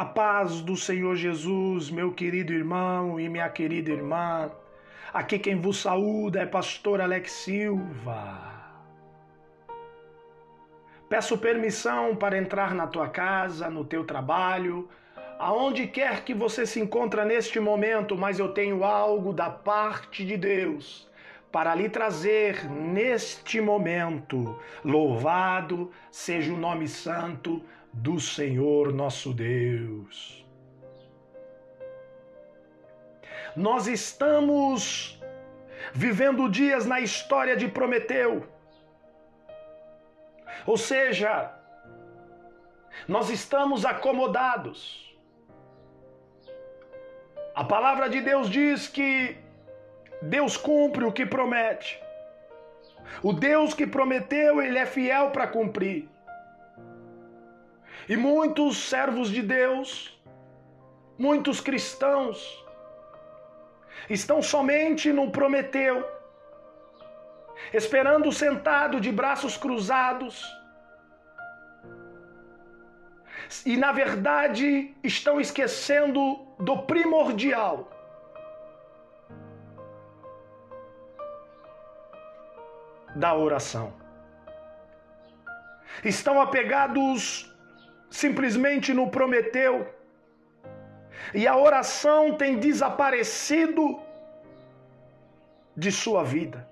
A paz do Senhor Jesus, meu querido irmão e minha querida irmã. Aqui quem vos saúda é pastor Alex Silva. Peço permissão para entrar na tua casa, no teu trabalho, aonde quer que você se encontra neste momento, mas eu tenho algo da parte de Deus para lhe trazer neste momento. Louvado seja o nome santo do Senhor nosso Deus. Nós estamos vivendo dias na história de Prometeu. Ou seja, nós estamos acomodados. A palavra de Deus diz que Deus cumpre o que promete. O Deus que prometeu, ele é fiel para cumprir. E muitos servos de Deus, muitos cristãos, estão somente no prometeu, esperando sentado de braços cruzados. E na verdade estão esquecendo do primordial. Da oração. Estão apegados simplesmente no prometeu. E a oração tem desaparecido de sua vida.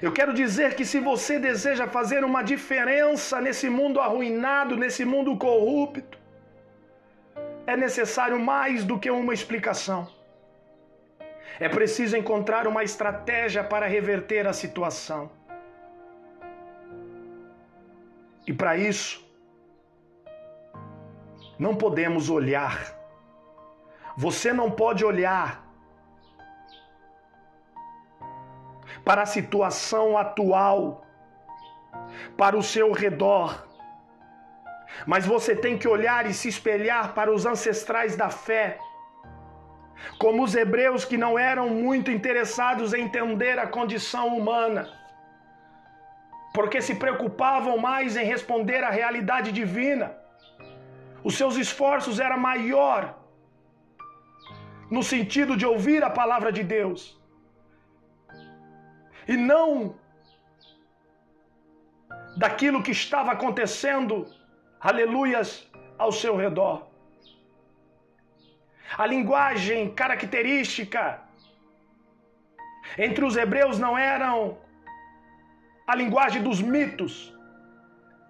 Eu quero dizer que se você deseja fazer uma diferença nesse mundo arruinado, nesse mundo corrupto, é necessário mais do que uma explicação. É preciso encontrar uma estratégia para reverter a situação. E para isso, não podemos olhar. Você não pode olhar para a situação atual, para o seu redor. Mas você tem que olhar e se espelhar para os ancestrais da fé, como os hebreus que não eram muito interessados em entender a condição humana porque se preocupavam mais em responder à realidade divina. Os seus esforços eram maior no sentido de ouvir a palavra de Deus e não daquilo que estava acontecendo, aleluias, ao seu redor. A linguagem característica entre os hebreus não eram a linguagem dos mitos,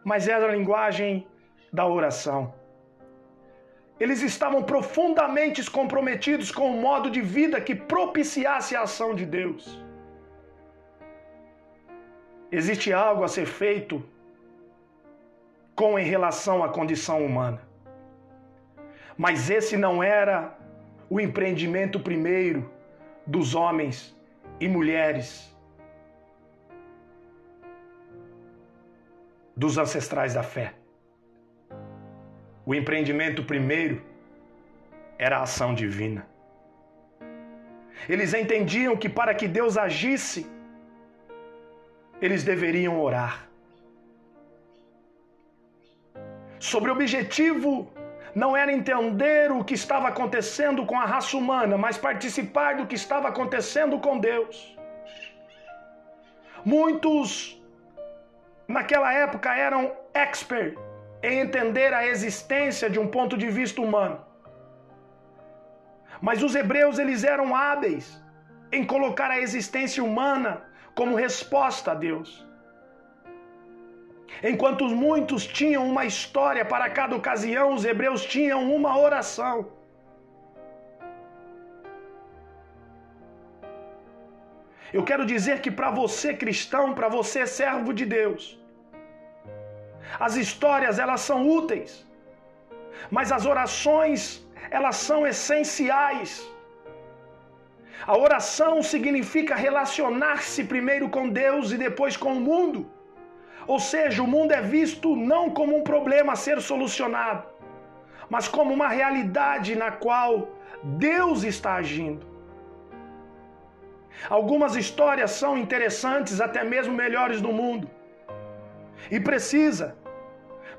mas era a linguagem da oração. Eles estavam profundamente comprometidos com um modo de vida que propiciasse a ação de Deus. Existe algo a ser feito com em relação à condição humana. Mas esse não era o empreendimento primeiro dos homens e mulheres dos ancestrais da fé. O empreendimento primeiro era a ação divina. Eles entendiam que para que Deus agisse, eles deveriam orar. Sobre o objetivo não era entender o que estava acontecendo com a raça humana, mas participar do que estava acontecendo com Deus. Muitos naquela época eram expert em entender a existência de um ponto de vista humano. Mas os hebreus eles eram hábeis em colocar a existência humana como resposta a Deus. Enquanto muitos tinham uma história para cada ocasião, os hebreus tinham uma oração. Eu quero dizer que para você cristão, para você servo de Deus, as histórias elas são úteis, mas as orações elas são essenciais. A oração significa relacionar-se primeiro com Deus e depois com o mundo. Ou seja, o mundo é visto não como um problema a ser solucionado, mas como uma realidade na qual Deus está agindo. Algumas histórias são interessantes, até mesmo melhores do mundo. E precisa,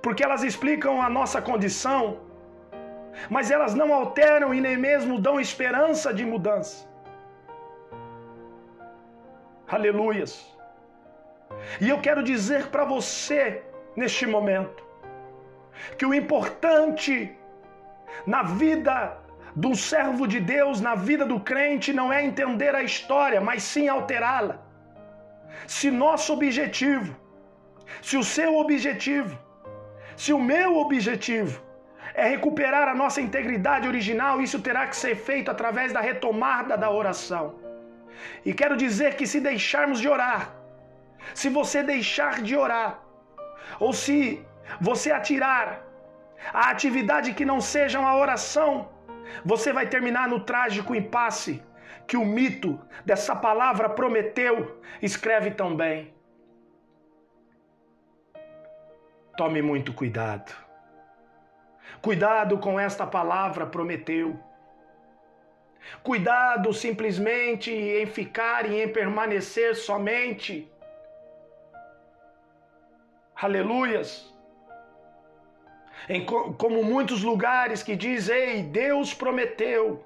porque elas explicam a nossa condição, mas elas não alteram e nem mesmo dão esperança de mudança. Aleluias. E eu quero dizer para você neste momento que o importante na vida do servo de Deus, na vida do crente, não é entender a história, mas sim alterá-la. Se nosso objetivo, se o seu objetivo, se o meu objetivo é recuperar a nossa integridade original, isso terá que ser feito através da retomada da oração. E quero dizer que se deixarmos de orar, se você deixar de orar, ou se você atirar a atividade que não seja a oração, você vai terminar no trágico impasse que o mito dessa palavra prometeu escreve tão bem. Tome muito cuidado. Cuidado com esta palavra prometeu. Cuidado simplesmente em ficar e em permanecer somente. Aleluias em, como muitos lugares que diz: Ei, Deus prometeu.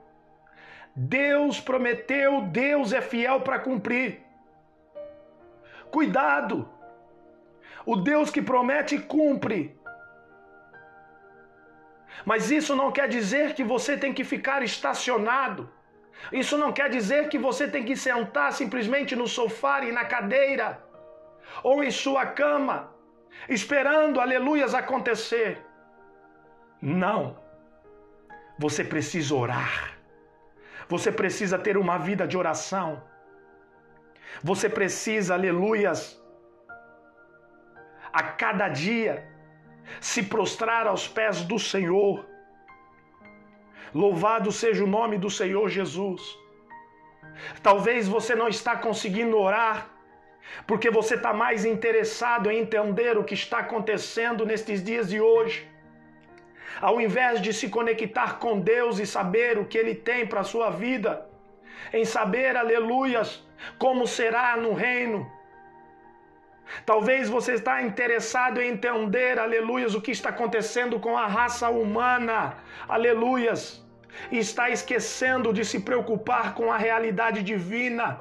Deus prometeu, Deus é fiel para cumprir. Cuidado! O Deus que promete cumpre. Mas isso não quer dizer que você tem que ficar estacionado. Isso não quer dizer que você tem que sentar simplesmente no sofá e na cadeira ou em sua cama, esperando aleluias acontecer. Não. Você precisa orar. Você precisa ter uma vida de oração. Você precisa, aleluias, a cada dia se prostrar aos pés do Senhor. Louvado seja o nome do Senhor Jesus. Talvez você não está conseguindo orar porque você está mais interessado em entender o que está acontecendo nestes dias de hoje ao invés de se conectar com Deus e saber o que Ele tem para a sua vida, em saber, aleluias, como será no reino. Talvez você está interessado em entender, aleluias, o que está acontecendo com a raça humana, aleluias, e está esquecendo de se preocupar com a realidade divina.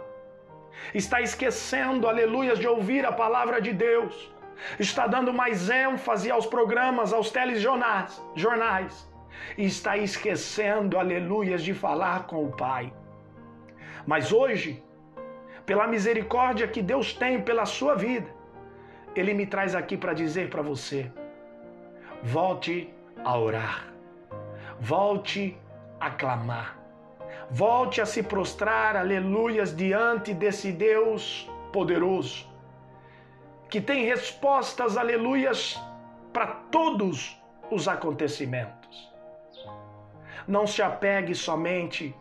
Está esquecendo, aleluias, de ouvir a palavra de Deus está dando mais ênfase aos programas, aos telejornais, jornais, e está esquecendo, aleluias, de falar com o Pai. Mas hoje, pela misericórdia que Deus tem pela sua vida, Ele me traz aqui para dizer para você: volte a orar, volte a clamar, volte a se prostrar, aleluias, diante desse Deus poderoso que tem respostas, aleluias, para todos os acontecimentos. Não se apegue somente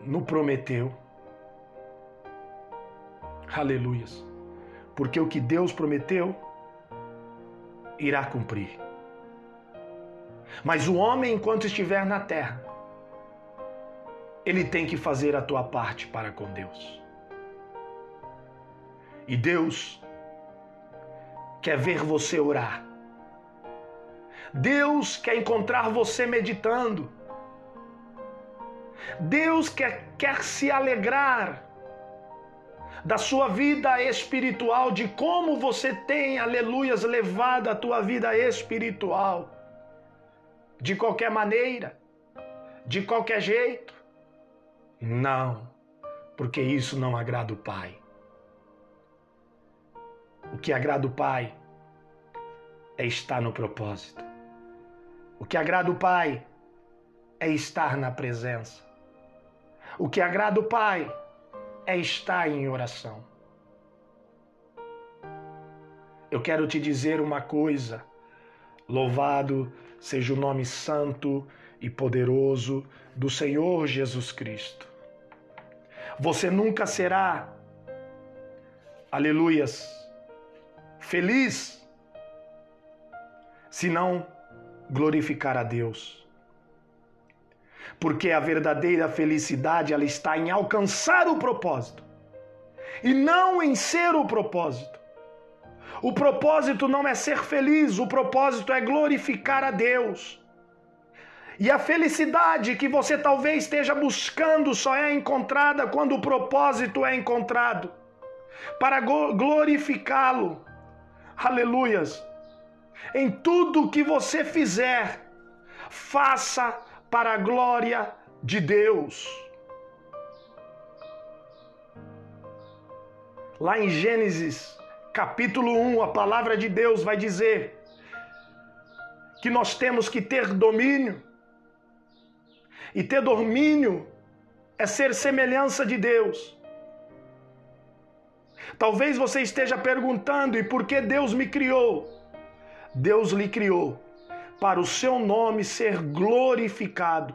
no prometeu. Aleluias. Porque o que Deus prometeu irá cumprir. Mas o homem, enquanto estiver na terra, ele tem que fazer a tua parte para com Deus. E Deus quer ver você orar. Deus quer encontrar você meditando. Deus quer, quer se alegrar da sua vida espiritual, de como você tem, aleluias, levado a tua vida espiritual. De qualquer maneira, de qualquer jeito. Não, porque isso não agrada o Pai. O que agrada o Pai é estar no propósito. O que agrada o Pai é estar na presença. O que agrada o Pai é estar em oração. Eu quero te dizer uma coisa. Louvado seja o nome santo e poderoso do Senhor Jesus Cristo. Você nunca será, aleluias, feliz se não glorificar a Deus. Porque a verdadeira felicidade ela está em alcançar o propósito e não em ser o propósito. O propósito não é ser feliz, o propósito é glorificar a Deus. E a felicidade que você talvez esteja buscando só é encontrada quando o propósito é encontrado para glorificá-lo. Aleluias. Em tudo que você fizer, faça para a glória de Deus. Lá em Gênesis, capítulo 1, a palavra de Deus vai dizer que nós temos que ter domínio. E ter domínio é ser semelhança de Deus. Talvez você esteja perguntando: e por que Deus me criou? Deus lhe criou para o seu nome ser glorificado.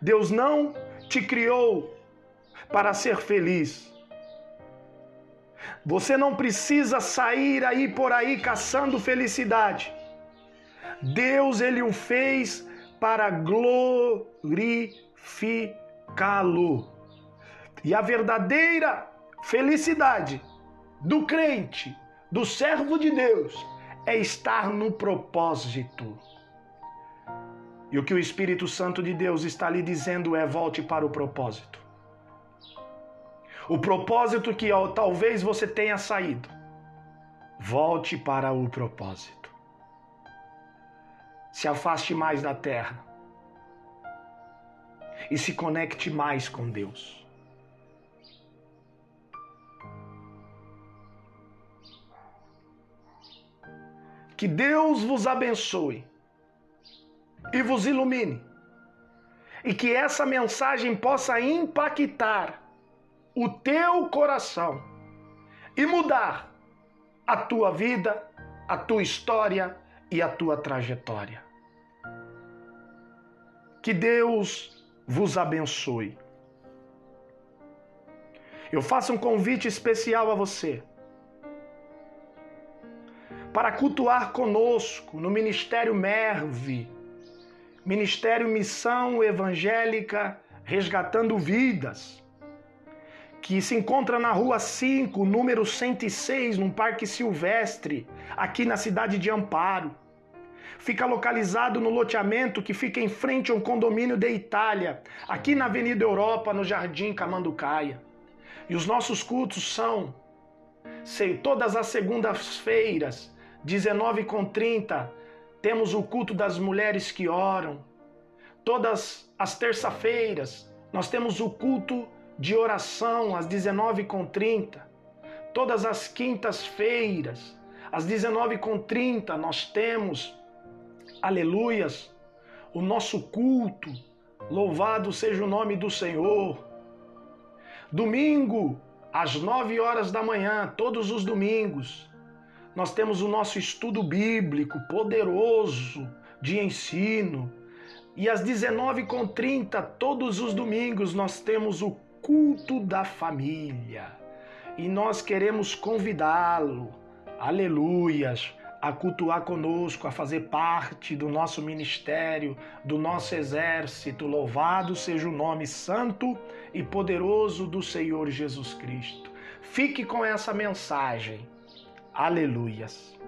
Deus não te criou para ser feliz. Você não precisa sair aí por aí caçando felicidade. Deus ele o fez para glorificá-lo. E a verdadeira felicidade do crente, do servo de Deus, é estar no propósito. E o que o Espírito Santo de Deus está lhe dizendo é: volte para o propósito. O propósito que ó, talvez você tenha saído, volte para o propósito. Se afaste mais da terra e se conecte mais com Deus. Que Deus vos abençoe e vos ilumine. E que essa mensagem possa impactar o teu coração e mudar a tua vida, a tua história e a tua trajetória. Que Deus vos abençoe. Eu faço um convite especial a você para cultuar conosco no Ministério Merve, Ministério Missão Evangélica Resgatando Vidas, que se encontra na Rua 5, número 106, num Parque Silvestre, aqui na cidade de Amparo. Fica localizado no loteamento que fica em frente a um condomínio de Itália, aqui na Avenida Europa, no Jardim Camanducaia. E os nossos cultos são sei, todas as segundas-feiras, 19 com 30, temos o culto das mulheres que oram. Todas as terça-feiras, nós temos o culto de oração às 19 com 30. Todas as quintas-feiras, às 19 com 30, nós temos, aleluias, o nosso culto. Louvado seja o nome do Senhor. Domingo, às 9 horas da manhã, todos os domingos, nós temos o nosso estudo bíblico poderoso de ensino. E às 19h30, todos os domingos, nós temos o culto da família. E nós queremos convidá-lo, aleluias, a cultuar conosco, a fazer parte do nosso ministério, do nosso exército. Louvado seja o nome santo e poderoso do Senhor Jesus Cristo. Fique com essa mensagem Aleluias.